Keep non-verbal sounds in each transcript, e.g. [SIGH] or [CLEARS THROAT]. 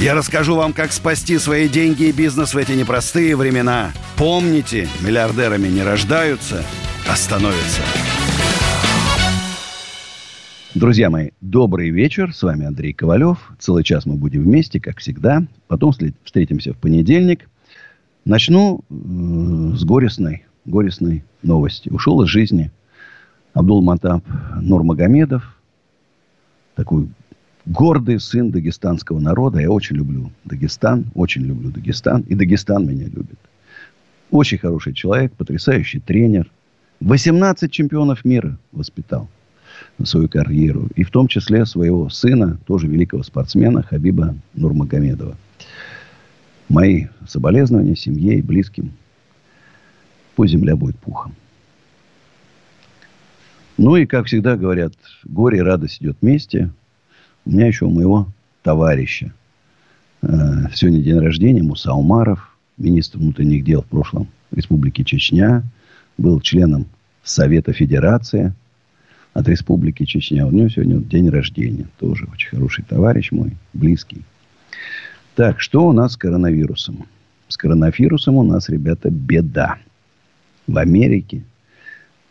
Я расскажу вам, как спасти свои деньги и бизнес в эти непростые времена. Помните, миллиардерами не рождаются, а становятся. Друзья мои, добрый вечер. С вами Андрей Ковалев. Целый час мы будем вместе, как всегда. Потом встретимся в понедельник. Начну э, с горестной, горестной новости. Ушел из жизни Абдул Матаб Нурмагомедов. Такой гордый сын дагестанского народа. Я очень люблю Дагестан. Очень люблю Дагестан. И Дагестан меня любит. Очень хороший человек, потрясающий тренер. 18 чемпионов мира воспитал на свою карьеру. И в том числе своего сына, тоже великого спортсмена Хабиба Нурмагомедова. Мои соболезнования семье и близким. Пусть земля будет пухом. Ну и, как всегда говорят, горе и радость идет вместе. Меня еще у моего товарища. Э, сегодня день рождения Муса Умаров, министр внутренних дел в прошлом Республики Чечня. Был членом Совета Федерации от Республики Чечня. У него сегодня день рождения. Тоже очень хороший товарищ мой, близкий. Так, что у нас с коронавирусом? С коронавирусом у нас, ребята, беда. В Америке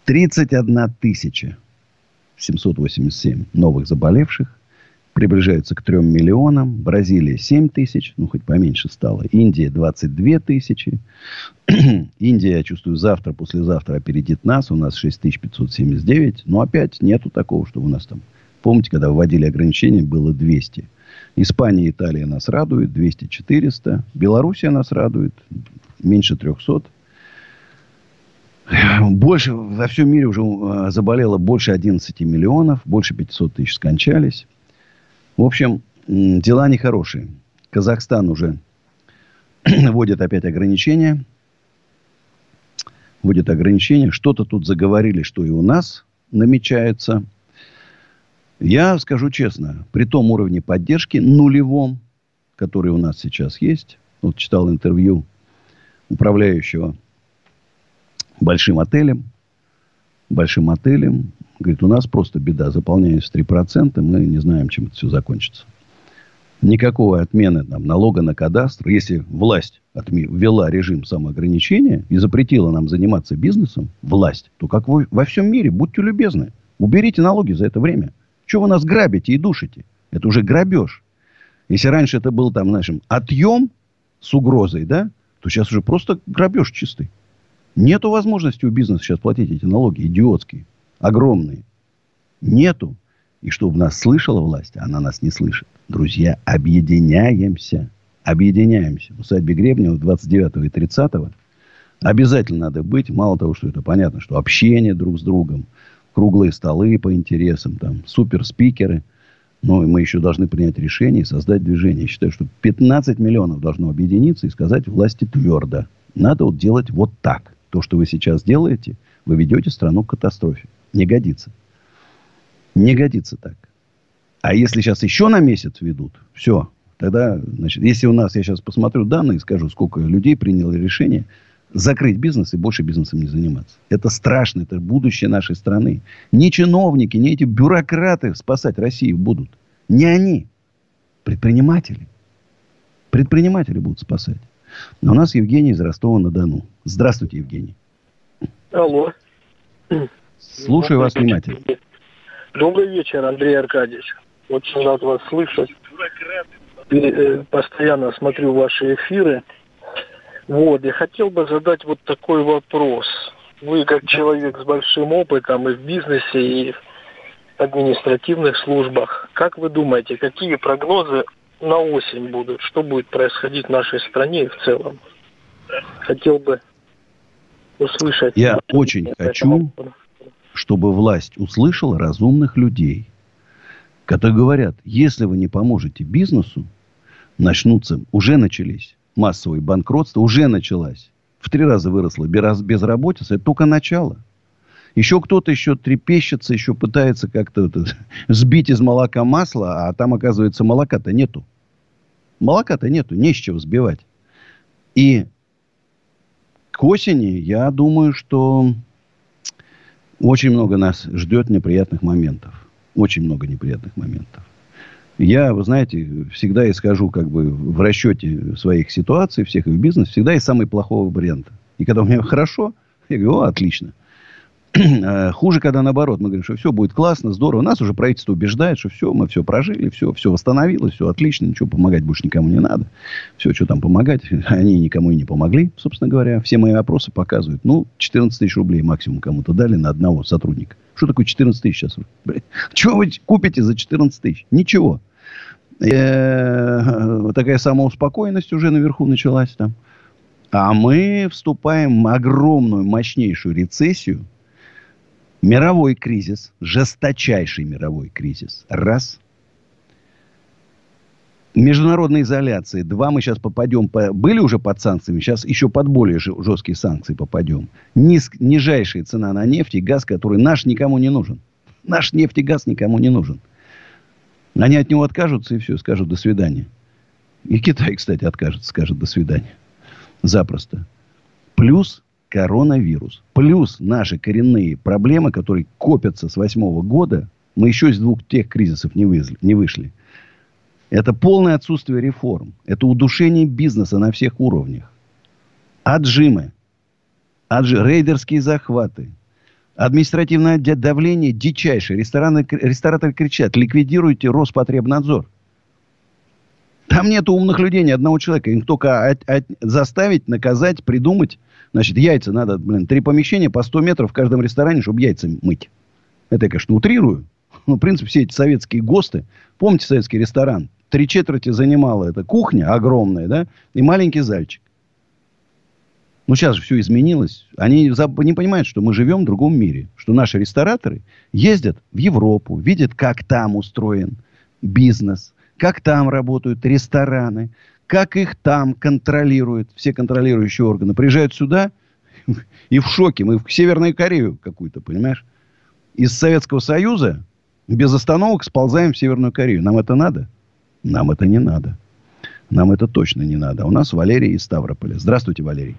31 тысяча 787 новых заболевших. Приближаются к 3 миллионам. Бразилия 7 тысяч. Ну, хоть поменьше стало. Индия 22 тысячи. [CLEARS THROAT] Индия, я чувствую, завтра, послезавтра опередит нас. У нас 6579. Но опять нету такого, что у нас там... Помните, когда вводили ограничения, было 200. Испания Италия нас радуют. 200-400. Белоруссия нас радует. Меньше 300. Больше, во всем мире уже э, заболело больше 11 миллионов. Больше 500 тысяч скончались. В общем, дела нехорошие. Казахстан уже [CLEARS THROAT] вводит опять ограничения. Вводит ограничения. Что-то тут заговорили, что и у нас намечается. Я скажу честно, при том уровне поддержки нулевом, который у нас сейчас есть, вот читал интервью управляющего большим отелем, большим отелем, Говорит, у нас просто беда. Заполняемость 3%, мы не знаем, чем это все закончится. Никакой отмены там, налога на кадастр. Если власть отме- ввела режим самоограничения и запретила нам заниматься бизнесом, власть, то как вы во всем мире, будьте любезны, уберите налоги за это время. Чего вы нас грабите и душите? Это уже грабеж. Если раньше это был там, нашим отъем с угрозой, да, то сейчас уже просто грабеж чистый. Нету возможности у бизнеса сейчас платить эти налоги идиотские огромные. Нету. И чтобы нас слышала власть, она нас не слышит. Друзья, объединяемся. Объединяемся. В усадьбе Гребнева 29 и 30 обязательно надо быть. Мало того, что это понятно, что общение друг с другом, круглые столы по интересам, там, суперспикеры. Но мы еще должны принять решение и создать движение. Я считаю, что 15 миллионов должно объединиться и сказать власти твердо. Надо вот делать вот так. То, что вы сейчас делаете, вы ведете страну к катастрофе. Не годится. Не годится так. А если сейчас еще на месяц ведут, все, тогда, значит, если у нас, я сейчас посмотрю данные и скажу, сколько людей приняло решение закрыть бизнес и больше бизнесом не заниматься. Это страшно, это будущее нашей страны. Не чиновники, не эти бюрократы спасать Россию будут. Не они. Предприниматели. Предприниматели будут спасать. Но у нас Евгений из Ростова-на-Дону. Здравствуйте, Евгений. Алло. Слушаю вас внимательно. Добрый вечер, Андрей Аркадьевич. Очень рад вас слышать. Э, постоянно смотрю ваши эфиры. Вот, я хотел бы задать вот такой вопрос. Вы как человек с большим опытом и в бизнесе, и в административных службах, как вы думаете, какие прогнозы на осень будут? Что будет происходить в нашей стране и в целом? Хотел бы услышать. Я очень хочу, чтобы власть услышала разумных людей, которые говорят, если вы не поможете бизнесу, начнутся, уже начались массовые банкротства, уже началась. В три раза выросла безработица. Это только начало. Еще кто-то еще трепещется, еще пытается как-то [LAUGHS] сбить из молока масло, а там, оказывается, молока-то нету. Молока-то нету, не с чего сбивать. И к осени, я думаю, что очень много нас ждет неприятных моментов. Очень много неприятных моментов. Я, вы знаете, всегда исхожу как бы в расчете своих ситуаций, всех в бизнесе, всегда из самого плохого варианта. И когда у меня [LAUGHS] хорошо, я говорю, о, отлично. [CLEARS THROAT] Э, хуже, когда наоборот. Мы говорим, что все будет классно, здорово. Нас уже правительство убеждает, что все, мы все прожили, все, все восстановилось, все отлично, ничего помогать больше никому не надо. Все, что там помогать, [LAUGHS] они никому и не помогли, собственно говоря. Все мои опросы показывают. Ну, 14 тысяч рублей максимум кому-то дали на одного сотрудника. Что такое 14 тысяч сейчас? [LAUGHS] Чего вы купите за 14 тысяч? Ничего. Э, такая самоуспокоенность уже наверху началась там. А мы вступаем в огромную, мощнейшую рецессию – Мировой кризис, жесточайший мировой кризис. Раз. Международная изоляция. Два, мы сейчас попадем, по, были уже под санкциями, сейчас еще под более жесткие санкции попадем. Низ, нижайшая цена на нефть и газ, который наш никому не нужен. Наш нефть и газ никому не нужен. Они от него откажутся и все, скажут до свидания. И Китай, кстати, откажется, скажет до свидания. Запросто. Плюс коронавирус. Плюс наши коренные проблемы, которые копятся с восьмого года, мы еще из двух тех кризисов не, вышли, не вышли. Это полное отсутствие реформ. Это удушение бизнеса на всех уровнях. Отжимы. Отжи, рейдерские захваты. Административное давление дичайшее. Рестораны, рестораторы кричат, ликвидируйте Роспотребнадзор. Там нет умных людей, ни одного человека. Им только от, от, заставить, наказать, придумать. Значит, яйца надо, блин, три помещения по 100 метров в каждом ресторане, чтобы яйца мыть. Это я, конечно, утрирую. Но, в принципе, все эти советские ГОСТы. Помните советский ресторан? Три четверти занимала эта кухня огромная, да? И маленький зальчик. Ну, сейчас же все изменилось. Они не понимают, что мы живем в другом мире. Что наши рестораторы ездят в Европу, видят, как там устроен бизнес, как там работают рестораны, как их там контролируют все контролирующие органы. Приезжают сюда [LAUGHS] и в шоке. Мы в Северную Корею какую-то, понимаешь? Из Советского Союза без остановок сползаем в Северную Корею. Нам это надо? Нам это не надо. Нам это точно не надо. У нас Валерий из Ставрополя. Здравствуйте, Валерий.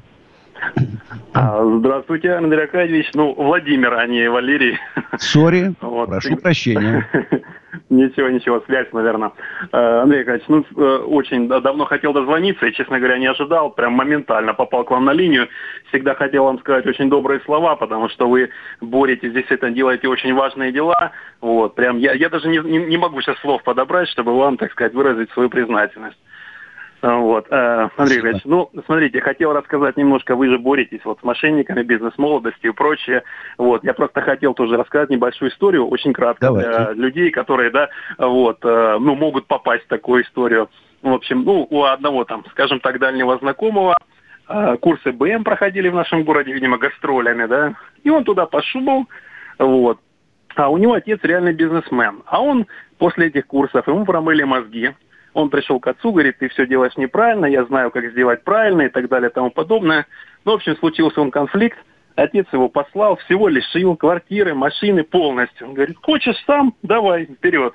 А, здравствуйте, Андрей Аркадьевич. Ну, Владимир, а не Валерий. Сори, вот. прошу прощения. [LAUGHS] Ничего, ничего, связь, наверное. Э, Андрей Аркадьевич, ну, э, очень давно хотел дозвониться и, честно говоря, не ожидал. Прям моментально попал к вам на линию. Всегда хотел вам сказать очень добрые слова, потому что вы боретесь, здесь это делаете очень важные дела. Вот, прям я, я даже не, не, не могу сейчас слов подобрать, чтобы вам, так сказать, выразить свою признательность. Вот. Э, Андрей Ильич, ну, смотрите, хотел рассказать немножко, вы же боретесь вот с мошенниками, бизнес-молодостью и прочее. Вот. Я просто хотел тоже рассказать небольшую историю, очень кратко, Давайте. для людей, которые, да, вот, э, ну, могут попасть в такую историю. В общем, ну, у одного там, скажем так, дальнего знакомого, э, курсы БМ проходили в нашем городе, видимо, гастролями, да, и он туда пошел, вот, а у него отец реальный бизнесмен. А он после этих курсов, ему промыли мозги, он пришел к отцу, говорит, ты все делаешь неправильно, я знаю, как сделать правильно и так далее и тому подобное. Ну, в общем, случился он конфликт, отец его послал, всего лишил, квартиры, машины полностью. Он говорит, хочешь сам, давай, вперед.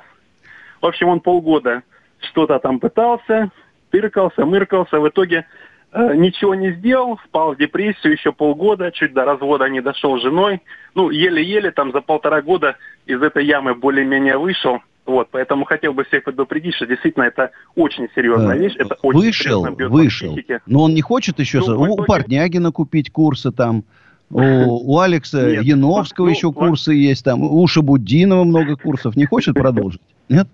В общем, он полгода что-то там пытался, тыркался, мыркался, в итоге э, ничего не сделал, впал в депрессию еще полгода, чуть до развода не дошел с женой. Ну, еле-еле там за полтора года из этой ямы более-менее вышел. Вот, поэтому хотел бы всех предупредить, что действительно это очень серьезная вещь. Это очень вышел, вышел. Но он не хочет еще ну, у итоге... Портнягина купить курсы там. У, у [LAUGHS] Алекса Нет, Яновского ну, еще курсы есть там. У Шабудинова много курсов. Не хочет продолжить? [LAUGHS] Нет?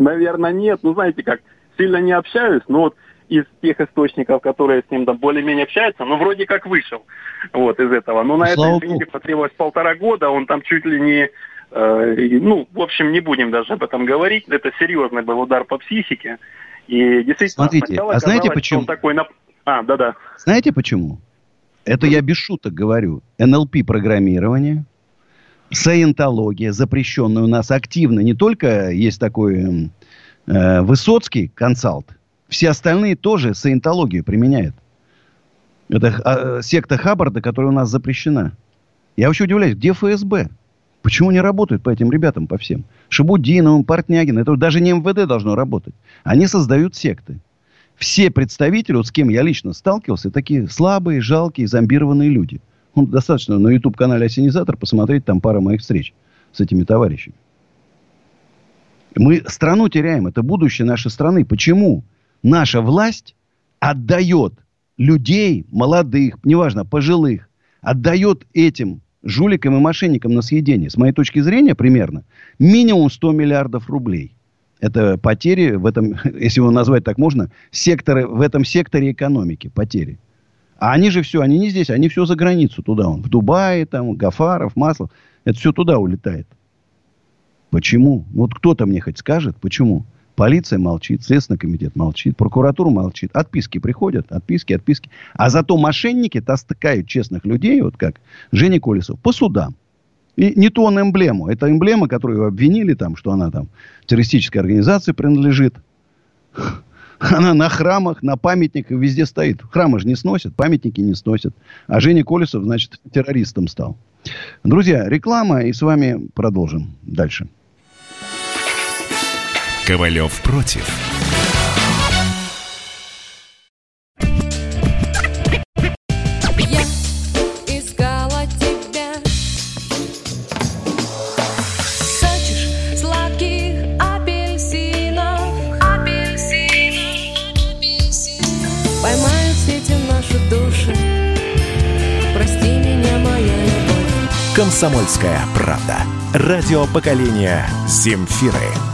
Наверное, нет. Ну, знаете как, сильно не общаюсь, но вот из тех источников, которые с ним там более-менее общаются, ну, вроде как вышел вот из этого. Но на Слава это, извините, потребовалось полтора года, он там чуть ли не Э, ну, в общем, не будем даже об этом говорить. Это серьезный был удар по психике. И действительно, Смотрите, а знаете почему? Он такой нап... А, да-да. Знаете почему? Это я без шуток говорю. НЛП-программирование, саентология, запрещенная у нас активно. Не только есть такой э, Высоцкий консалт, Все остальные тоже саентологию применяют. Это а, секта Хаббарда, которая у нас запрещена. Я вообще удивляюсь, где ФСБ? Почему не работают по этим ребятам, по всем? Шабудиновым, Портнягин. Это даже не МВД должно работать. Они создают секты. Все представители, вот с кем я лично сталкивался, такие слабые, жалкие, зомбированные люди. Ну, достаточно на YouTube-канале «Осенизатор» посмотреть там пара моих встреч с этими товарищами. Мы страну теряем. Это будущее нашей страны. Почему наша власть отдает людей, молодых, неважно, пожилых, отдает этим жуликам и мошенникам на съедение, с моей точки зрения, примерно, минимум 100 миллиардов рублей. Это потери в этом, [LAUGHS] если его назвать так можно, секторы, в этом секторе экономики, потери. А они же все, они не здесь, они все за границу туда, он, в Дубае, там, Гафаров, Маслов, это все туда улетает. Почему? Вот кто-то мне хоть скажет, почему? Полиция молчит, Следственный комитет молчит, прокуратура молчит. Отписки приходят, отписки, отписки. А зато мошенники тастыкают честных людей, вот как Женя Колесов, по судам. И не ту он эмблему. Это эмблема, которую обвинили там, что она там террористической организации принадлежит. Она на храмах, на памятниках везде стоит. Храмы же не сносят, памятники не сносят. А Женя Колесов, значит, террористом стал. Друзья, реклама, и с вами продолжим дальше. Ковалев против. «Комсомольская правда». Радио поколения «Земфиры».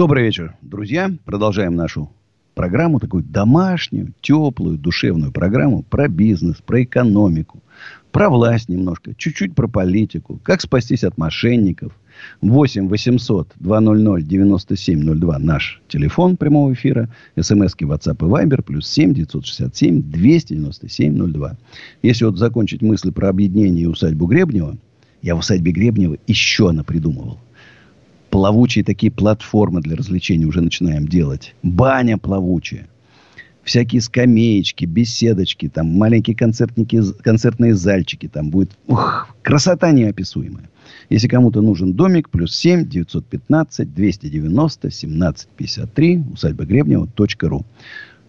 Добрый вечер, друзья. Продолжаем нашу программу, такую домашнюю, теплую, душевную программу про бизнес, про экономику, про власть немножко, чуть-чуть про политику, как спастись от мошенников. 8 800 200 9702 наш телефон прямого эфира. СМСки WhatsApp и Viber плюс 7 967 297 02. Если вот закончить мысль про объединение и усадьбу Гребнева, я в усадьбе Гребнева еще напридумывал плавучие такие платформы для развлечений уже начинаем делать. Баня плавучая. Всякие скамеечки, беседочки, там маленькие концертники, концертные зальчики. Там будет ух, красота неописуемая. Если кому-то нужен домик, плюс 7 915 290 17 53 усадьба Гребнева ру.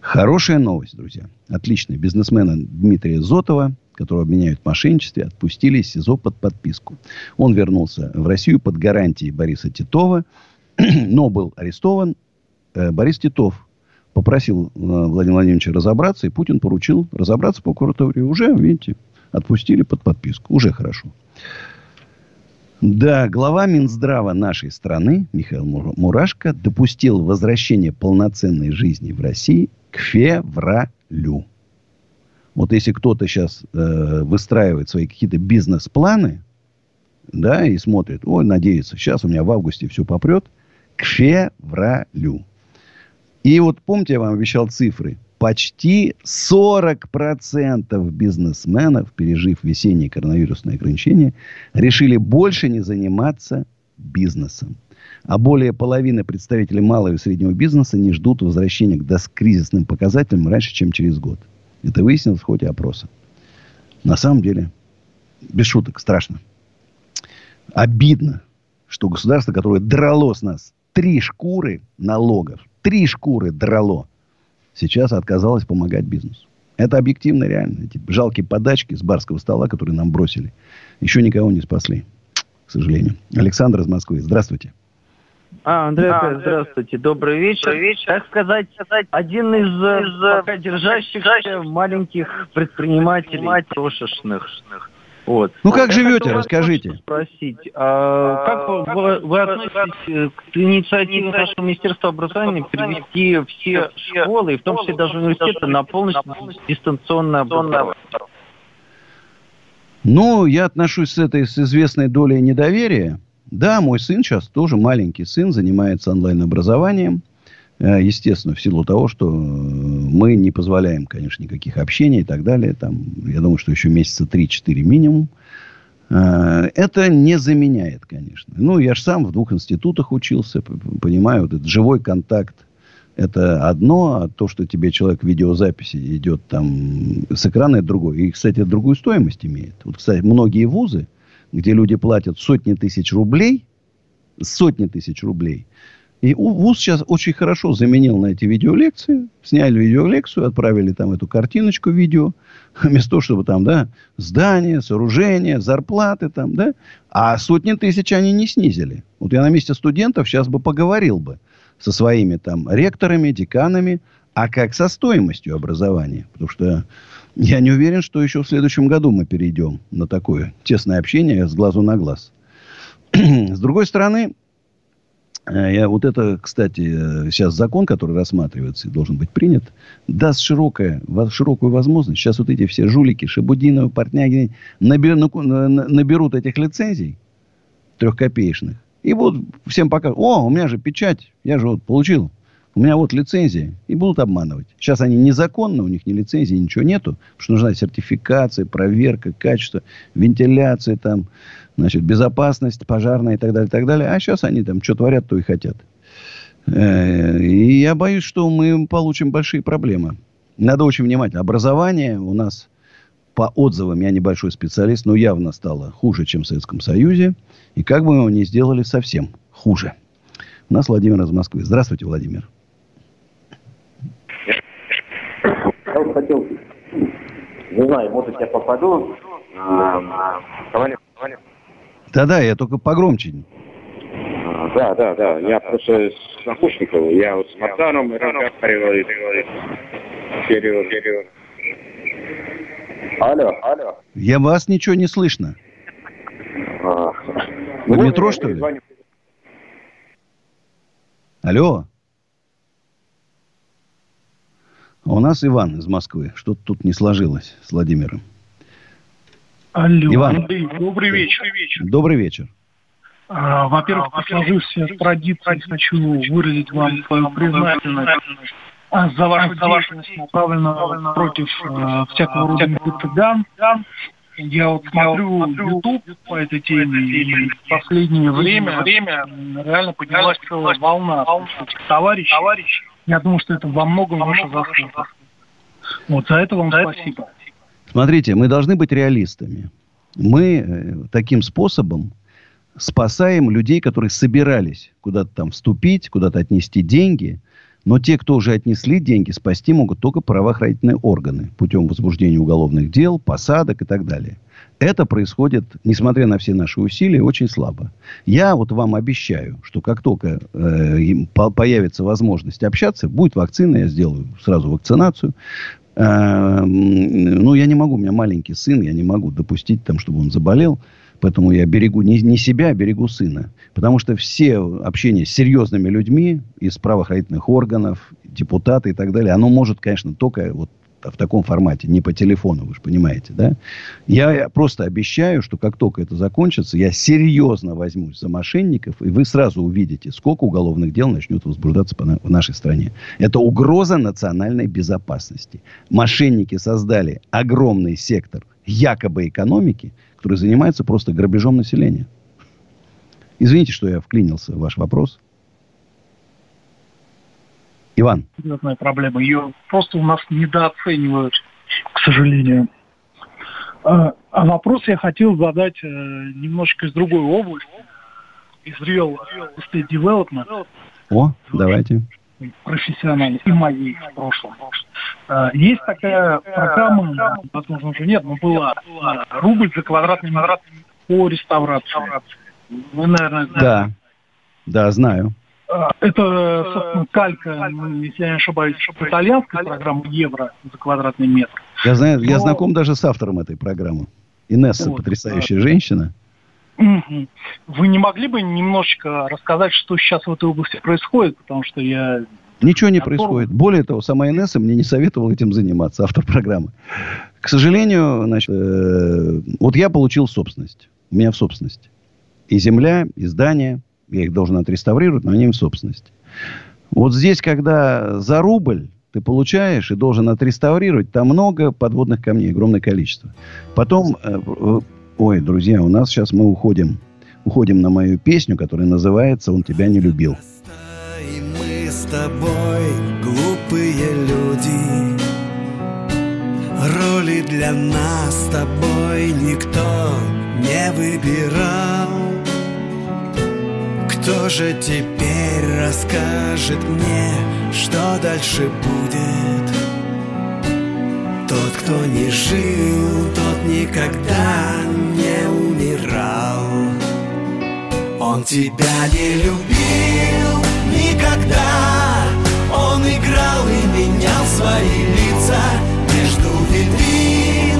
Хорошая новость, друзья. Отличная. Бизнесмена Дмитрия Зотова которого обменяют в мошенничестве, отпустили из СИЗО под подписку. Он вернулся в Россию под гарантией Бориса Титова, [CLEARS THROAT] но был арестован. Э, Борис Титов попросил э, Владимира Владимировича разобраться, и Путин поручил разобраться по прокуратуре. Уже, видите, отпустили под подписку. Уже хорошо. Да, глава Минздрава нашей страны, Михаил Мурашко, допустил возвращение полноценной жизни в России к февралю. Вот если кто-то сейчас э, выстраивает свои какие-то бизнес-планы, да, и смотрит, ой, надеется, сейчас у меня в августе все попрет, к февралю. И вот помните, я вам обещал цифры. Почти 40% бизнесменов, пережив весенние коронавирусные ограничения, решили больше не заниматься бизнесом. А более половины представителей малого и среднего бизнеса не ждут возвращения к доскризисным показателям раньше, чем через год. Это выяснилось в ходе опроса. На самом деле, без шуток, страшно. Обидно, что государство, которое драло с нас три шкуры налогов, три шкуры драло, сейчас отказалось помогать бизнесу. Это объективно реально. Эти жалкие подачки с барского стола, которые нам бросили, еще никого не спасли, к сожалению. Александр из Москвы. Здравствуйте. А, Андрей, а, здравствуйте, добрый вечер. добрый вечер. Так сказать, один из, из пока держащихся маленьких предпринимателей, крошечных. Вот. Ну как живете, расскажите. Спросить, а как вы, вы относитесь к инициативе нашего Министерства образования перевести все школы, и в том числе даже университеты, на полностью дистанционное образование? Ну, я отношусь с этой с известной долей недоверия. Да, мой сын сейчас тоже маленький сын, занимается онлайн-образованием. Э, естественно, в силу того, что э, мы не позволяем, конечно, никаких общений и так далее. Там, я думаю, что еще месяца 3-4 минимум. Э, это не заменяет, конечно. Ну, я же сам в двух институтах учился, понимаю, вот этот живой контакт это одно, а то, что тебе человек в видеозаписи идет там с экрана, это другое. И, кстати, другую стоимость имеет. Вот, кстати, многие вузы, где люди платят сотни тысяч рублей, сотни тысяч рублей, и ВУЗ сейчас очень хорошо заменил на эти видеолекции. Сняли видеолекцию, отправили там эту картиночку видео. [LAUGHS] Вместо того, чтобы там, да, здания, сооружения, зарплаты там, да. А сотни тысяч они не снизили. Вот я на месте студентов сейчас бы поговорил бы со своими там ректорами, деканами, а как со стоимостью образования. Потому что я не уверен, что еще в следующем году мы перейдем на такое тесное общение с глазу на глаз. [CLEARS THROAT] С другой стороны, Э, я, вот это, кстати, э, сейчас закон, который рассматривается и должен быть принят, даст широкое, широкую возможность. Сейчас вот эти все жулики, Шабудиновы, Портняги наберут, наберут этих лицензий трехкопеечных и будут всем показывать, о, у меня же печать, я же вот получил, у меня вот лицензия, и будут обманывать. Сейчас они незаконно, у них ни лицензии, ничего нету, потому что нужна сертификация, проверка, качество, вентиляция там, значит, безопасность пожарная и так далее, и так далее. А сейчас они там что творят, то и хотят. Э, и я боюсь, что мы получим большие проблемы. Надо очень внимательно. Образование у нас по отзывам, я небольшой специалист, но явно стало хуже, чем в Советском Союзе. И как бы мы его не сделали, совсем хуже. У нас Владимир из Москвы. Здравствуйте, Владимир. Я хотел, не знаю, может я попаду. Ковалев, Ковалев. Да-да, я только погромче. Да, да, да. Я просто с наушников. Я вот с Мартаном разговаривал. Серьезно, серьезно. Алло, алло. Я вас ничего не слышно. А. Вы в метро, что ли? Алло. А у нас Иван из Москвы. Что-то тут не сложилось с Владимиром. Алло, Иван. Андрей, добрый вечер. Добрый вечер. А, во-первых, по сложившейся традиции хочу выразить вам свою признательность за вашу деятельность, направленную против э, всякого рода цыган. Я вот смотрю YouTube по этой теме, и в последнее время, время реально поднялась целая волна этих товарищей. Я думаю, что это во многом ваша заслуга. Вот за это вам спасибо. Смотрите, мы должны быть реалистами. Мы э, таким способом спасаем людей, которые собирались куда-то там вступить, куда-то отнести деньги. Но те, кто уже отнесли деньги, спасти могут только правоохранительные органы путем возбуждения уголовных дел, посадок и так далее. Это происходит, несмотря на все наши усилия, очень слабо. Я вот вам обещаю, что как только э, появится возможность общаться, будет вакцина, я сделаю сразу вакцинацию. Э, ну, я не могу, у меня маленький сын, я не могу допустить, там, чтобы он заболел. Поэтому я берегу не, не себя, а берегу сына. Потому что все общение с серьезными людьми из правоохранительных органов, депутаты и так далее, оно может, конечно, только вот в таком формате, не по телефону, вы же понимаете, да? Я просто обещаю, что как только это закончится, я серьезно возьмусь за мошенников, и вы сразу увидите, сколько уголовных дел начнет возбуждаться в нашей стране. Это угроза национальной безопасности. Мошенники создали огромный сектор якобы экономики, который занимается просто грабежом населения. Извините, что я вклинился в ваш вопрос. Иван. Серьезная проблема. Ее просто у нас недооценивают, к сожалению. А, а вопрос я хотел задать э, немножечко из другой области, из real estate development. О, давайте. Профессионально и моей в прошлом. А, есть такая программа, возможно, уже нет, но была рубль за квадратный метр по реставрации. Вы, наверное, знаете. Да, да, знаю. А, это, собственно, калька, если я не ошибаюсь, итальянская программа евро за квадратный метр. Я знаю, Но... я знаком даже с автором этой программы. Инесса вот. потрясающая женщина. Вы не могли бы немножечко рассказать, что сейчас в этой области происходит? Потому что я... Ничего не происходит. Более того, сама Инесса мне не советовала этим заниматься, автор программы. К сожалению, значит, э, вот я получил собственность. У меня в собственности. И земля, и здания. Я их должен отреставрировать, но они в собственности. Вот здесь, когда за рубль ты получаешь и должен отреставрировать, там много подводных камней, огромное количество. Потом, э, ой, друзья, у нас сейчас мы уходим, уходим на мою песню, которая называется «Он тебя не любил». И мы с тобой глупые люди, Роли для нас с тобой никто не выбирал. Кто же теперь расскажет мне, что дальше будет? Тот, кто не жил, тот никогда не умирал. Он тебя не любил никогда, он играл и менял свои лица между витрин.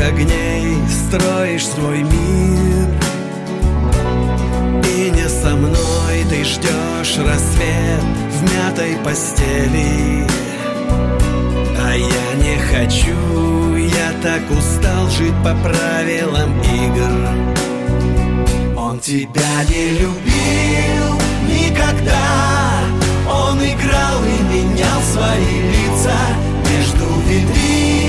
Огней строишь свой мир. И не со мной ты ждешь рассвет в мятой постели. А я не хочу, я так устал жить по правилам игр. Он тебя не любил никогда, он играл и менял свои лица между витрин.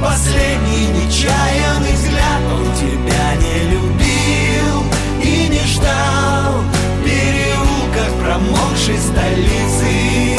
Последний нечаянный взгляд, он тебя не любил и не ждал в переулках промокшей столицы.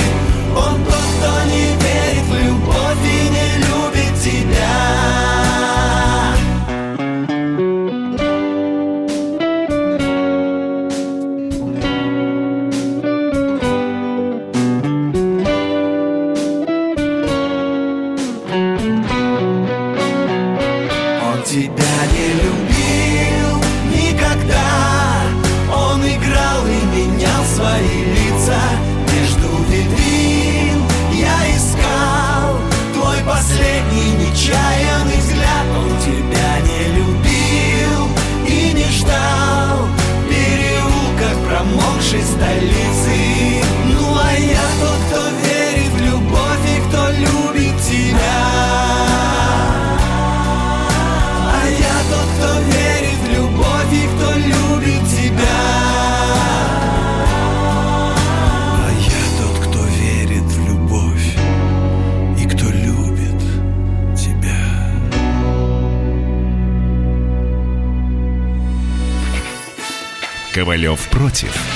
Против.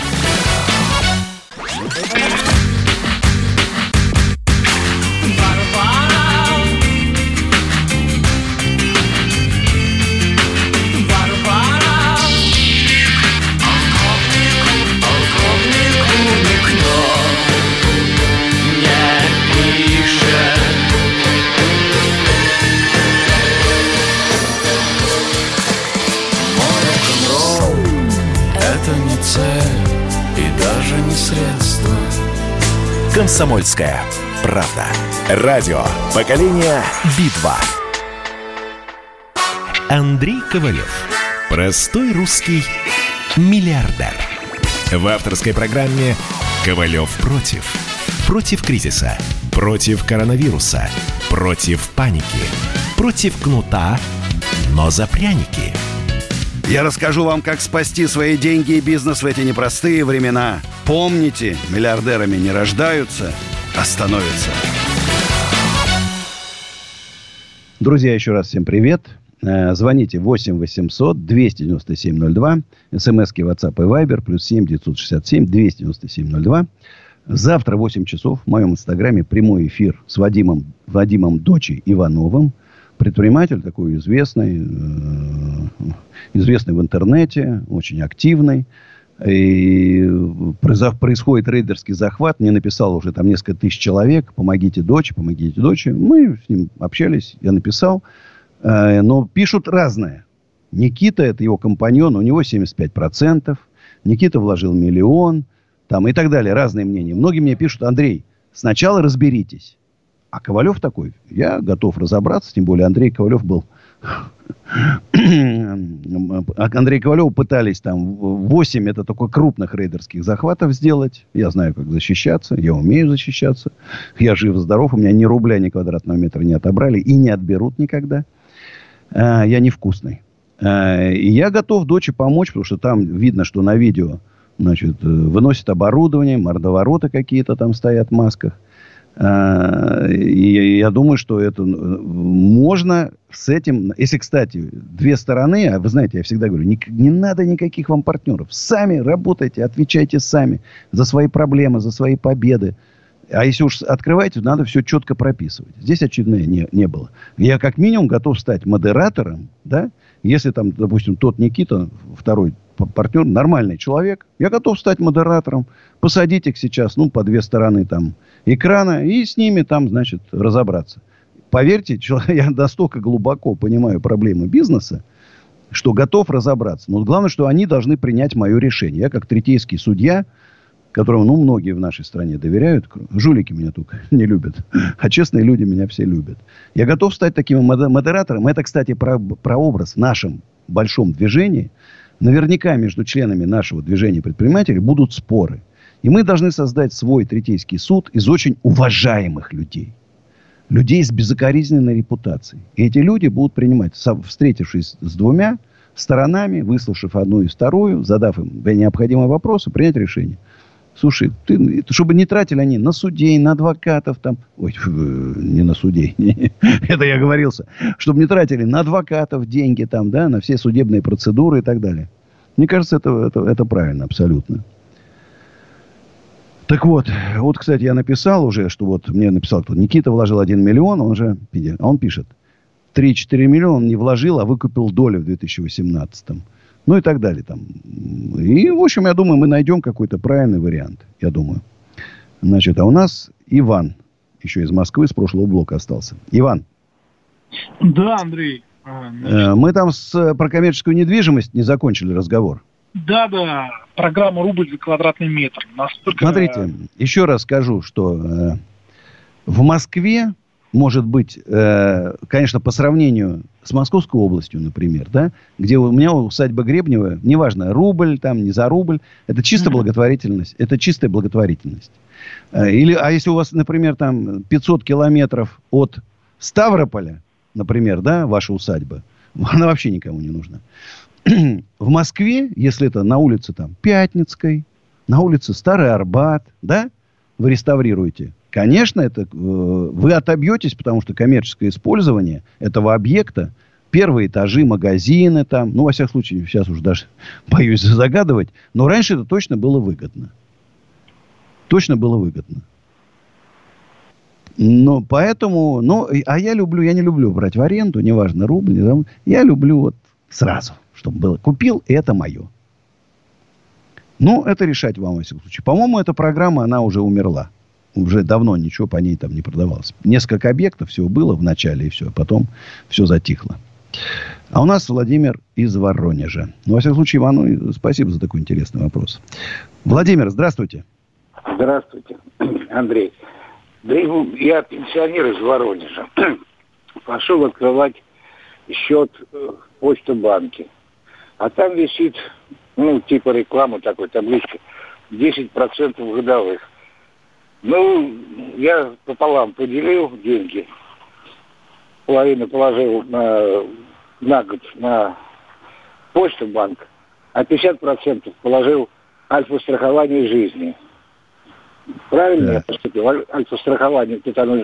Комсомольская правда. Радио. Поколение Битва. Андрей Ковалев. Простой русский миллиардер. В авторской программе «Ковалев против». Против кризиса. Против коронавируса. Против паники. Против кнута, но за пряники. Я расскажу вам, как спасти свои деньги и бизнес в эти непростые времена. Помните, миллиардерами не рождаются, а становятся. Друзья, еще раз всем привет. Э, Звоните 8 800 297 02. СМСки WhatsApp и Viber. Плюс 7 967 297 02. Завтра в 8 часов в моем инстаграме прямой эфир с Вадимом, Вадимом Дочи Ивановым. Предприниматель такой известный, э, известный в интернете, очень активный. И происходит рейдерский захват. Мне написал уже там несколько тысяч человек. Помогите дочь, помогите дочь. Мы с ним общались, я написал. Э, но пишут разное. Никита, это его компаньон, у него 75%. Никита вложил миллион. Там и так далее. Разные мнения. Многие мне пишут, Андрей, сначала разберитесь. А Ковалев такой, я готов разобраться, тем более Андрей Ковалев был... [CLEARS THROAT] Андрей Ковалев пытались там 8, это такой крупных рейдерских захватов сделать. Я знаю, как защищаться, я умею защищаться. Я жив-здоров, у меня ни рубля, ни квадратного метра не отобрали и не отберут никогда. А, я невкусный. А, и я готов доче помочь, потому что там видно, что на видео значит, э, выносят оборудование, мордовороты какие-то там стоят в масках. А, и я думаю, что это э, можно с этим... Если, кстати, две стороны, а вы знаете, я всегда говорю, не, не надо никаких вам партнеров. Сами работайте, отвечайте сами за свои проблемы, за свои победы. А если уж открываете, надо все четко прописывать. Здесь, очевидно, не, не было. Я как минимум готов стать модератором, да, если там, допустим, тот Никита, второй партнер, нормальный человек, я готов стать модератором, посадить их сейчас, ну, по две стороны там экрана и с ними там, значит, разобраться. Поверьте, [LAUGHS] я настолько глубоко понимаю проблемы бизнеса, что готов разобраться. Но главное, что они должны принять мое решение. Я как третейский судья, которому, ну, многие в нашей стране доверяют. Жулики меня только [LAUGHS] не любят. А честные люди меня все любят. Я готов стать таким модератором. Это, кстати, про, про образ в нашем большом движении. Наверняка между членами нашего движения предпринимателей будут споры. И мы должны создать свой третейский суд из очень уважаемых людей. Людей с безукоризненной репутацией. И эти люди будут принимать, встретившись с двумя сторонами, выслушав одну и вторую, задав им необходимые вопросы, принять решение. Слушай, ты, чтобы не тратили они на судей, на адвокатов там. Ой, не на судей. [LAUGHS] Это я говорился. Чтобы не тратили на адвокатов деньги там, да, на все судебные процедуры и так далее. Мне кажется, это, это, это правильно абсолютно. Так вот, вот, кстати, я написал уже, что вот мне написал кто Никита вложил 1 миллион, он же, а он пишет, 3-4 миллиона он не вложил, а выкупил долю в 2018 ну и так далее. Там. И, в общем, я думаю, мы найдем какой-то правильный вариант. Я думаю. Значит, а у нас Иван еще из Москвы, с прошлого блока остался. Иван. Да, Андрей. Значит. Мы там с, про коммерческую недвижимость не закончили разговор. Да, да. Программа рубль за квадратный метр. Настолько... Смотрите, еще раз скажу, что э, в Москве может быть, э, конечно, по сравнению с Московской областью, например, да, где у меня усадьба Гребнева, неважно, рубль там, не за рубль, это чисто благотворительность, это чистая благотворительность. Э, или, а если у вас, например, там 500 километров от Ставрополя, например, да, ваша усадьба, [LAUGHS] она вообще никому не нужна. В Москве, если это на улице там Пятницкой, на улице Старый Арбат, да, вы реставрируете – Конечно, это, э, вы отобьетесь, потому что коммерческое использование этого объекта, первые этажи, магазины там, ну, во всяком случае, сейчас уже даже [LAUGHS] боюсь загадывать, но раньше это точно было выгодно. Точно было выгодно. Но поэтому, ну, а я люблю, я не люблю брать в аренду, неважно, рубль, я люблю вот сразу, чтобы было. Купил, и это мое. Ну, это решать вам, во всяком случае. По-моему, эта программа, она уже умерла уже давно ничего по ней там не продавалось. Несколько объектов всего было в начале, и все. Потом все затихло. А у нас Владимир из Воронежа. Ну, во всяком случае, Ивану спасибо за такой интересный вопрос. Владимир, здравствуйте. Здравствуйте, [CLEARS THROAT] Андрей. Да я пенсионер из Воронежа. [CLEARS THROAT] Пошел открывать счет в Почта-банке. А там висит, ну, типа рекламы такой таблички, 10% годовых. Ну, я пополам поделил деньги. Половину положил на, на год на почту банк, а 50% положил альфа-страхование жизни. Правильно да. я поступил? Альфа-страхование, тут оно,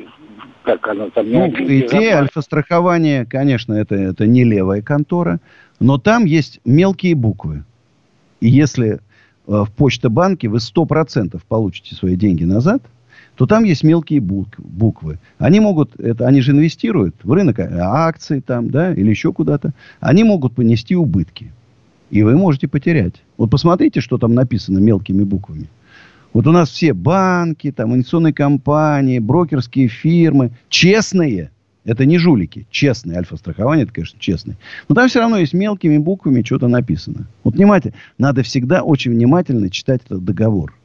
как оно там... Ну, идея альфа-страхования, конечно, это, это не левая контора, но там есть мелкие буквы. И если Э, в Почта-банке вы 100% получите свои деньги назад, то там есть мелкие буквы. Они могут, это, они же инвестируют в рынок а, акций там, да, или еще куда-то. Они могут понести убытки. И вы можете потерять. Вот посмотрите, что там написано мелкими буквами. Вот у нас все банки, там, инвестиционные компании, брокерские фирмы, честные. Это не жулики, честные. Альфа-страхование, это, конечно, честные. Но там все равно есть мелкими буквами что-то написано. Вот внимательно. Надо всегда очень внимательно читать этот договор.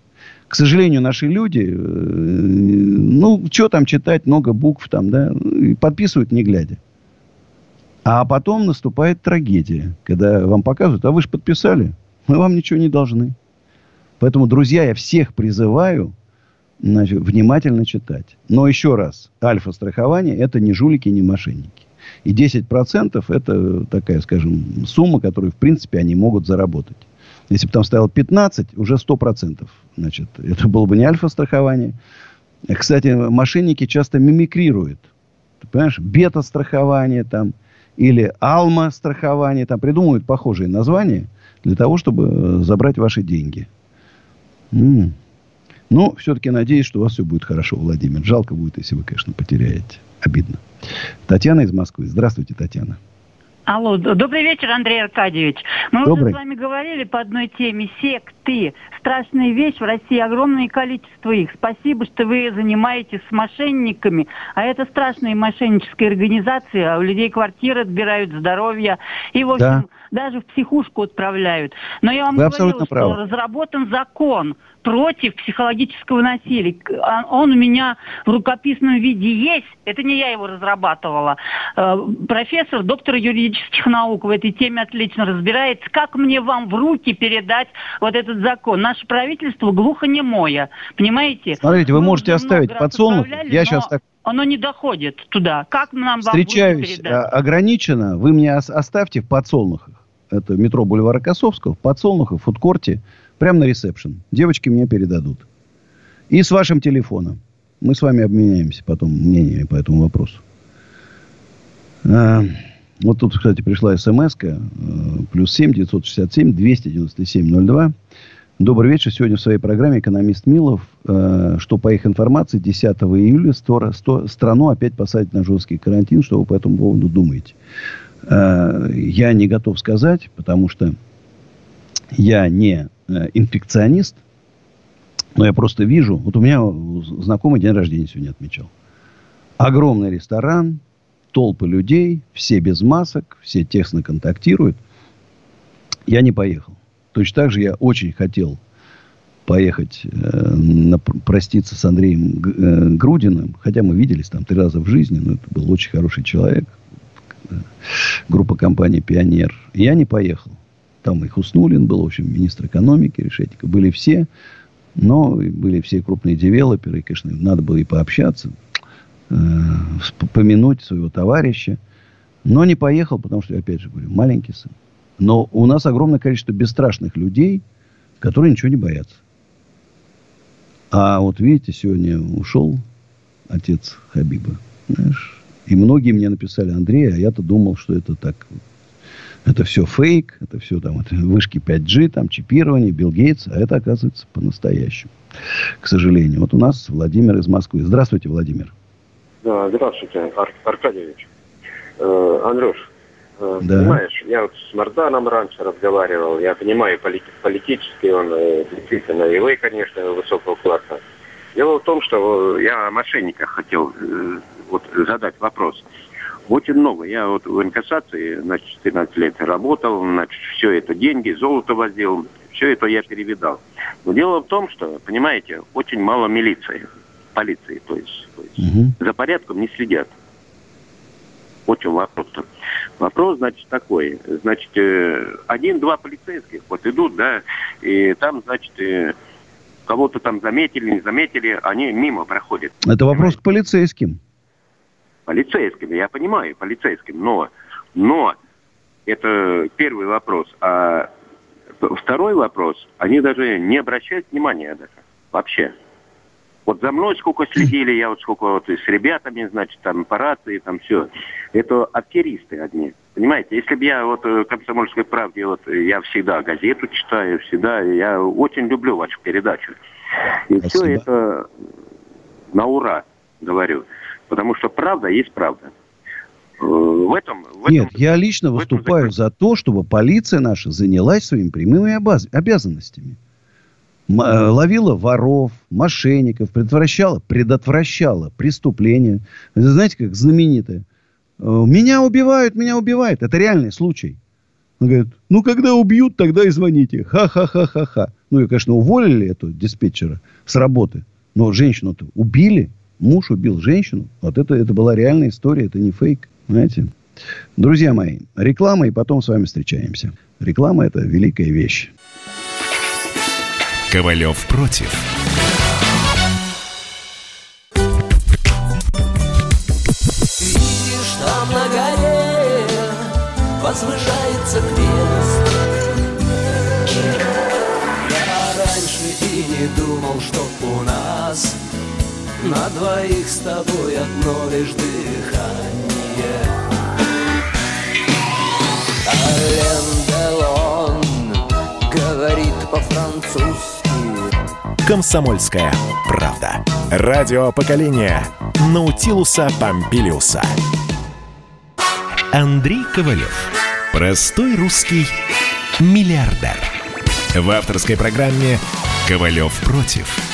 К сожалению, наши люди, э, ну, что там читать, много букв там, да, подписывают не глядя. А потом наступает трагедия, когда вам показывают, а вы же подписали, мы вам ничего не должны. Поэтому, друзья, я всех призываю значит, внимательно читать. Но еще раз, альфа-страхование – это не жулики, не мошенники. И 10% это такая, скажем, сумма, которую, в принципе, они могут заработать. Если бы там стояло 15, уже 100%. Значит, это было бы не альфа-страхование. Кстати, мошенники часто мимикрируют. Ты понимаешь? Бета-страхование там – или Алма страхование, там придумывают похожие названия для того, чтобы э, забрать ваши деньги. М-м. Но все-таки надеюсь, что у вас все будет хорошо, Владимир. Жалко будет, если вы, конечно, потеряете. Обидно. Татьяна из Москвы. Здравствуйте, Татьяна. Алло, добрый вечер, Андрей Аркадьевич. Мы Добрый. уже с вами говорили по одной теме секты. Страшная вещь, в России огромное количество их. Спасибо, что вы занимаетесь с мошенниками. А это страшные мошеннические организации, а у людей квартиры отбирают, здоровье. И, в общем, да. Даже в психушку отправляют. Но я вам вы говорила, что разработан закон против психологического насилия. А он у меня в рукописном виде есть. Это не я его разрабатывала. Э, профессор, доктор юридических наук в этой теме отлично разбирается. Как мне вам в руки передать вот этот закон? Наше правительство глухонемое. Понимаете? Смотрите, вы можете оставить подсолнух. Я сейчас так оно не доходит туда. Как нам Встречаюсь вам ограниченно. Вы мне оставьте в подсолнухах. Это метро Бульвара Косовского. В подсолнухах, в фудкорте. Прямо на ресепшн. Девочки мне передадут. И с вашим телефоном. Мы с вами обменяемся потом мнениями по этому вопросу. А, вот тут, кстати, пришла смс э, плюс 7 967 297 02. Добрый вечер. Сегодня в своей программе экономист Милов, э, что по их информации 10 июля 100, 100, страну опять посадят на жесткий карантин. Что вы по этому поводу думаете? Э, я не готов сказать, потому что я не Э, инфекционист, но я просто вижу, вот у меня знакомый день рождения сегодня отмечал. Огромный ресторан, толпы людей, все без масок, все тесно контактируют. Я не поехал. Точно так же я очень хотел поехать э, на, проститься с Андреем э, Грудиным, хотя мы виделись там три раза в жизни, но это был очень хороший человек, группа компании «Пионер». Я не поехал. Там и Хуснулин был, в общем, министр экономики Решетика. Были все. Но были все крупные девелоперы. И, конечно, надо было и пообщаться. Э, своего товарища. Но не поехал, потому что, опять же говорю, маленький сын. Но у нас огромное количество бесстрашных людей, которые ничего не боятся. А вот видите, сегодня ушел отец Хабиба. Знаешь, и многие мне написали, Андрей, а я-то думал, что это так это все фейк, это все там это вышки 5G, там чипирование, Билл Гейтс, а это оказывается по-настоящему. К сожалению. Вот у нас Владимир из Москвы. Здравствуйте, Владимир. Да, здравствуйте, Ар- Аркадьевич. Э, Андрюш, э, да. понимаешь, я вот с Марданом раньше разговаривал, я понимаю, полит- политически он э, действительно, и вы, конечно, высокого класса. Дело в том, что я о мошенниках хотел э, вот задать вопрос. Очень много. Я вот в инкассации, значит, 14 лет работал, значит, все это деньги, золото возил, все это я перевидал. Но дело в том, что, понимаете, очень мало милиции, полиции, то есть, то есть угу. за порядком не следят. Очень вопрос. -то. Вопрос, значит, такой. Значит, э, один-два полицейских вот идут, да, и там, значит, э, кого-то там заметили, не заметили, они мимо проходят. Это вопрос к полицейским полицейскими, я понимаю, полицейским, но, но это первый вопрос. А второй вопрос, они даже не обращают внимания даже вообще. Вот за мной сколько следили, я вот сколько вот с ребятами, значит, там по рации, там все. Это аферисты одни. Понимаете, если бы я вот э, комсомольской правде, вот я всегда газету читаю, всегда, я очень люблю вашу передачу. И Спасибо. все это правда, есть правда. Э, в этом, в Нет, этом, я лично выступаю за то, чтобы полиция наша занялась своими прямыми обязанностями. Э, ловила воров, мошенников, предотвращала, предотвращала преступления. Знаете, как знаменитое. «Э, меня убивают, меня убивают. Это реальный случай. Он говорит, ну, когда убьют, тогда и звоните. Ха-ха-ха-ха-ха. Ну, и, конечно, уволили эту диспетчера с работы. Но женщину-то убили. Муж убил женщину. Вот это, это была реальная история, это не фейк. Знаете? Друзья мои, реклама, и потом с вами встречаемся. Реклама – это великая вещь. Ковалев против. Видишь, там на горе возвышается крест. Я раньше и не думал, что у нас на двоих с тобой одно лишь дыхание. Ален Делон говорит по-французски. «Комсомольская правда». Радио поколения Наутилуса Помпилиуса. Андрей Ковалев. Простой русский миллиардер. В авторской программе «Ковалев против».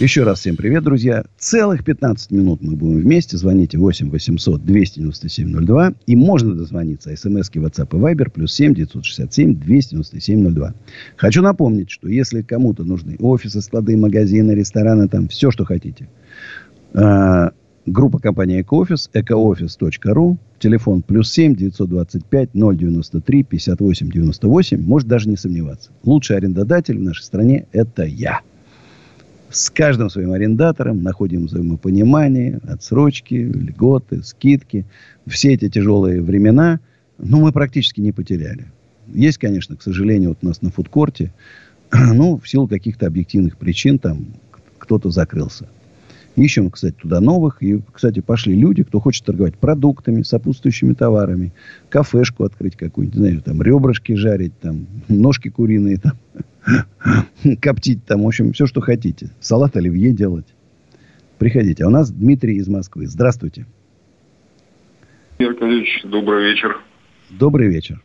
Еще раз всем привет, друзья. Целых 15 минут мы будем вместе. Звоните 8 800 297 02. И можно дозвониться. СМСки WhatsApp и Viber. Плюс 7 967 297 02. Хочу напомнить, что если кому-то нужны офисы, склады, магазины, рестораны, там все, что хотите. А, Группа компании «Экоофис», экоофис.ру, телефон плюс 7 925 093 58 98. Может даже не сомневаться. Лучший арендодатель в нашей стране – это я. С каждым своим арендатором находим взаимопонимание, отсрочки, льготы, скидки. Все эти тяжелые времена, ну, мы практически не потеряли. Есть, конечно, к сожалению, вот у нас на фудкорте, [CLEARS THROAT] ну, в силу каких-то объективных причин там кто-то закрылся. Ищем, кстати, туда новых. И, кстати, пошли люди, кто хочет торговать продуктами, сопутствующими товарами, кафешку открыть какую-нибудь, знаю, там, ребрышки жарить, там, ножки куриные, там, [LAUGHS] коптить, там, в общем, все, что хотите. Салат оливье делать. Приходите. А у нас Дмитрий из Москвы. Здравствуйте. Игорь добрый вечер. Добрый вечер.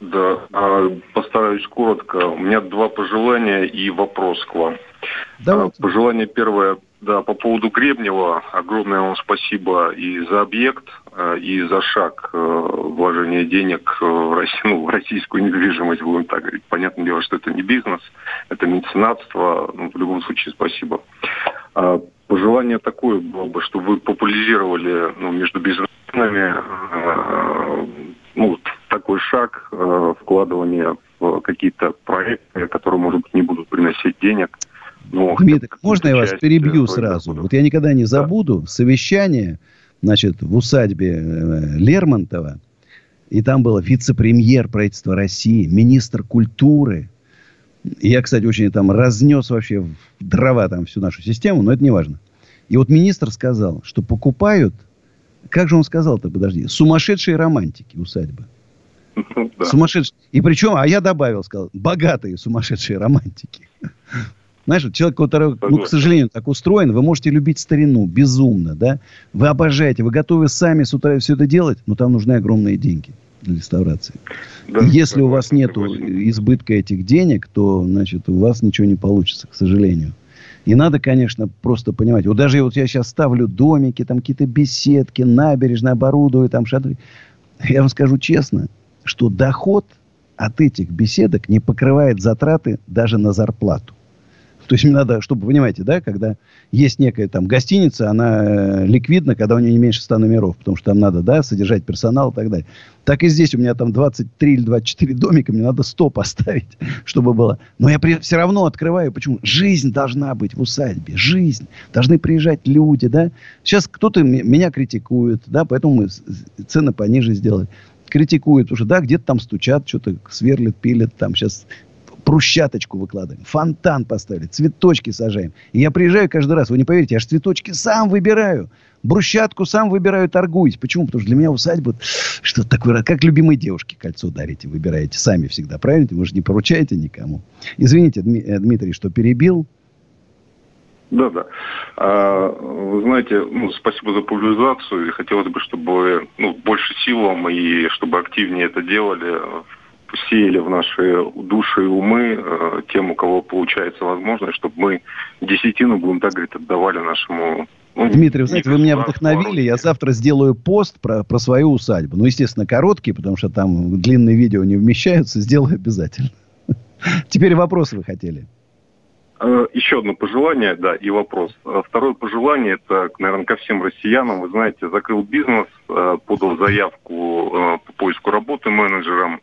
Да, а, постараюсь коротко. У меня два пожелания и вопрос к вам. Давайте. Пожелание первое да, по поводу Гребнева огромное вам спасибо и за объект, э, и за шаг э, вложения денег э, в, Россию, ну, в российскую недвижимость, будем так говорить. Понятное дело, что это не бизнес, это меценатство. Ну, в любом случае, спасибо. А, пожелание такое было бы, чтобы вы популяризировали ну, между бизнесменами ну, такой шаг вкладывания в какие-то проекты, которые, может быть, не будут приносить денег – ну, Дмитрий, можно я вас перебью сразу? Вот я никогда не забуду да. совещание, значит, в усадьбе э, Лермонтова. И там был вице-премьер правительства России, министр культуры. И я, кстати, очень там разнес вообще в дрова там всю нашу систему, но это не важно. И вот министр сказал, что покупают, как же он сказал-то, подожди, сумасшедшие романтики усадьбы. [LAUGHS] Да. Сумасшедшие. И причем, а я добавил, сказал, богатые сумасшедшие романтики. [LAUGHS] Знаешь, человек, который, ну, к сожалению, так устроен, вы можете любить старину безумно, да? Вы обожаете, вы готовы сами с утра все это делать, но там нужны огромные деньги для реставрации. Да, Если да, у вас нет избытка этих денег, то, значит, у вас ничего не получится, к сожалению. И надо, конечно, просто понимать. Вот даже вот я сейчас ставлю домики, там какие-то беседки, набережные оборудую, там шатры. Я вам скажу честно, что доход от этих беседок не покрывает затраты даже на зарплату. То есть, мне надо, чтобы, понимаете, да, когда есть некая там гостиница, она э, ликвидна, когда у нее не меньше 100 номеров, потому что там надо, да, содержать персонал и так далее. Так и здесь у меня там 23 или 24 домика, мне надо 100 поставить, [LAUGHS] чтобы было. Но я при, все равно открываю. Почему? Жизнь должна быть в усадьбе. Жизнь. Должны приезжать люди, да. Сейчас кто-то меня критикует, да, поэтому мы цены пониже сделали критикуют, что, да, где-то там стучат, что-то сверлят, пилят, там сейчас брусчаточку выкладываем, фонтан поставили, цветочки сажаем. И я приезжаю каждый раз, вы не поверите, я же цветочки сам выбираю. Брусчатку сам выбираю, торгуюсь. Почему? Потому что для меня усадьба что-то такое, как любимой девушке кольцо дарите, выбираете сами всегда, правильно? Вы же не поручаете никому. Извините, э, Дмитрий, что перебил. Да, да. А, вы знаете, ну, спасибо за популяризацию. И хотелось бы, чтобы ну, больше силам и чтобы активнее это делали, сеяли в наши души и умы э, тем, у кого получается возможность, чтобы мы десятину, будем так говорить, отдавали нашему ну, Дмитрий, вы знаете, вы меня вдохновили. Я завтра сделаю пост про, про свою усадьбу. Ну, естественно, короткий, потому что там длинные видео не вмещаются. Сделаю обязательно. [LAUGHS] Теперь вопросы вы хотели. Э, еще одно пожелание, да, и вопрос. Э, второе пожелание, это, наверное, ко всем россиянам. Вы знаете, закрыл бизнес, э, подал заявку по поиску работы менеджером.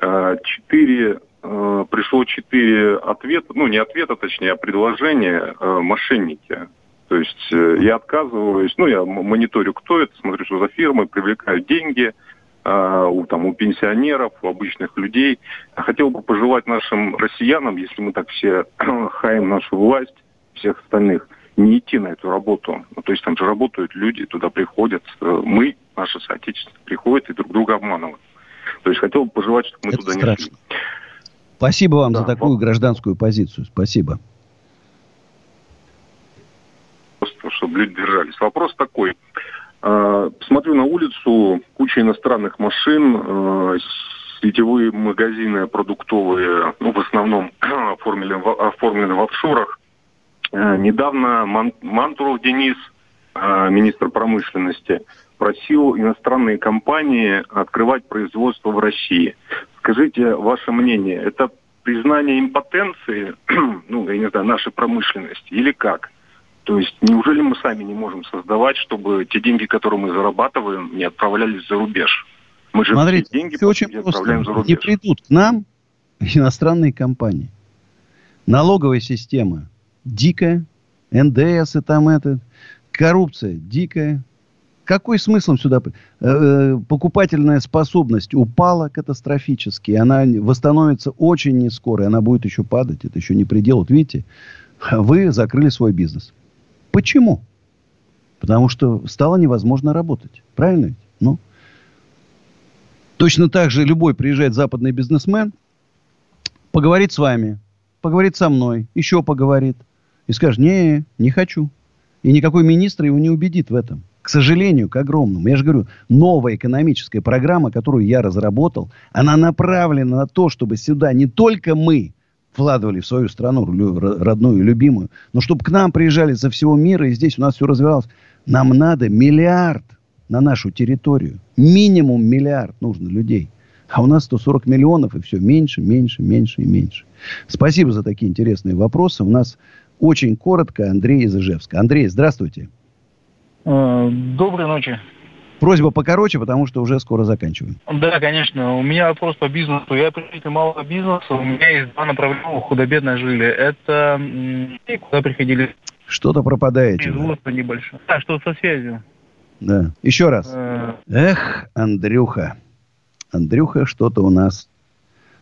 Четыре, пришло четыре ответа, ну, не ответа, точнее, а предложения мошенники. То есть я отказываюсь, ну, я мониторю, кто это, смотрю, что за фирмы, привлекаю деньги – у, там, у пенсионеров, у обычных людей. Хотел бы пожелать нашим россиянам, если мы так все [CLEARS THROAT] хаем нашу власть, всех остальных, не идти на эту работу. Ну, то есть там же работают люди, туда приходят. Э, мы, наши соотечественники, приходят и друг друга обманывают. То есть хотел бы пожелать, чтобы мы Это туда страшно. не шли. Спасибо вам да, за такую вам... гражданскую позицию. Спасибо. Просто, чтобы люди держались. Вопрос такой. А, смотрю на улицу, куча иностранных машин, а, сетевые магазины продуктовые, ну, в основном [CLEARS THROAT] оформлены в, оформлены в офшорах. А, недавно Мантуров Денис, министр промышленности, просил иностранные компании открывать производство в России. Скажите ваше мнение, это признание импотенции, [CLEARS THROAT] ну, я не знаю, нашей промышленности или как? То есть неужели мы сами не можем создавать, чтобы те деньги, которые мы зарабатываем, не отправлялись за рубеж? Мы же Смотрите, все деньги все очень отправляем за рубеж. Не придут к нам иностранные компании. Налоговая система дикая, НДС и там это, коррупция дикая. Какой смысл сюда? Э, э, покупательная способность упала катастрофически. Она восстановится очень не скоро. Она будет еще падать. Это еще не предел. Вот видите, вы закрыли свой бизнес. Почему? Потому что стало невозможно работать. Правильно ведь? Ну. Точно так же любой приезжает западный бизнесмен, поговорит с вами, поговорит со мной, еще поговорит. И скажет, не, не хочу. И никакой министр его не убедит в этом. К сожалению, к огромному. Я же говорю, новая экономическая программа, которую я разработал, она направлена на то, чтобы сюда не только мы вкладывали в свою страну родную любимую. Но чтобы к нам приезжали со всего мира, и здесь у нас все развивалось. Нам надо миллиард на нашу территорию. Минимум миллиард нужно людей. А у нас 140 миллионов, и все меньше, меньше, меньше и меньше. Спасибо за такие интересные вопросы. У нас очень коротко Андрей из Ижевска. Андрей, здравствуйте. Э, доброй ночи. Просьба покороче, потому что уже скоро заканчиваем. Да, конечно. У меня вопрос по бизнесу. Я представитель малого бизнеса. У меня есть два направления худо-бедно жили. Это куда приходили... Что-то пропадает. Производство небольшое. Да, что со связью. Да. Еще раз. Э. Эх, Андрюха. Андрюха что-то у нас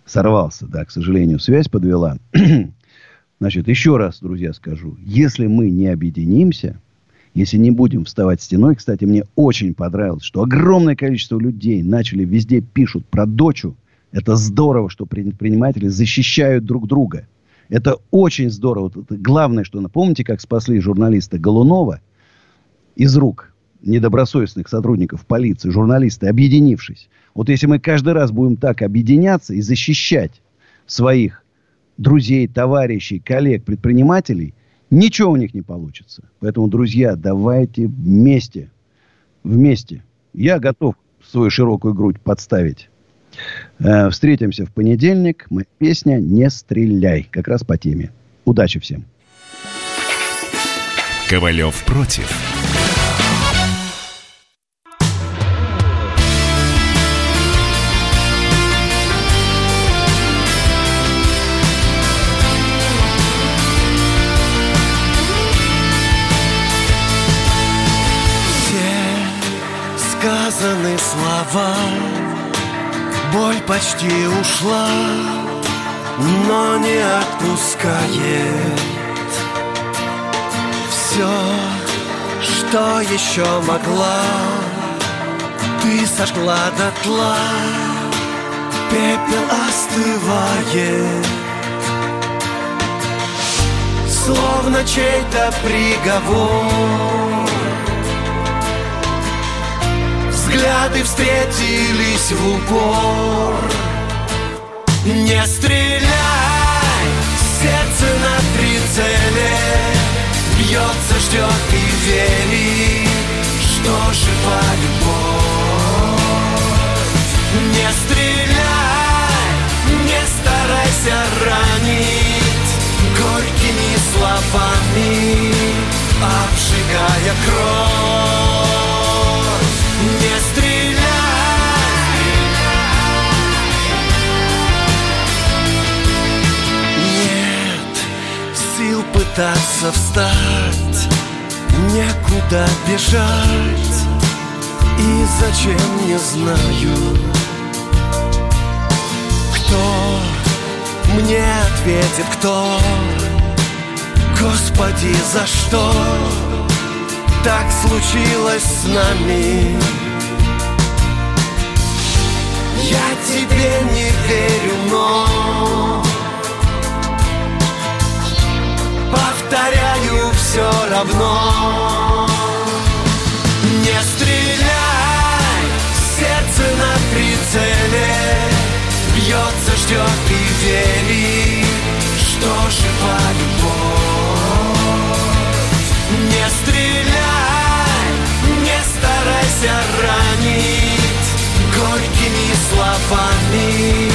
сорвался. Да, к сожалению, связь подвела. [CLEARS THROAT] Значит, еще раз, друзья, скажу. Если мы не объединимся, если не будем вставать стеной, кстати, мне очень понравилось, что огромное количество людей начали везде пишут про дочу. Это здорово, что предприниматели защищают друг друга. Это очень здорово. Это главное, что... Помните, как спасли журналиста Голунова из рук недобросовестных сотрудников полиции, журналисты, объединившись. Вот если мы каждый раз будем так объединяться и защищать своих друзей, товарищей, коллег, предпринимателей, Ничего у них не получится. Поэтому, друзья, давайте вместе, вместе. Я готов свою широкую грудь подставить. Э, встретимся в понедельник. Моя песня «Не стреляй». Как раз по теме. Удачи всем. Ковалев против. Почти ушла но не отпускает. Все, что еще могла Ты сожгла дотла. Пепел остывает. Словно чей-то приговор Взгляды встретились в упор. Не стреляй, сердце на прицеле. Бьется, ждет и верит, что жива любовь Не стреляй, не старайся ранить Горькими словами, обжигая кровь пытаться встать Некуда бежать. И зачем, не знаю. Кто мне ответит, кто? Господи, за что? Так случилось с нами. Я тебе не верю, но Повторяю все равно. Не стреляй, сердце на прицеле. Бьется, ждет и верит, что жива любовь Не стреляй, не старайся ранить Горькими словами,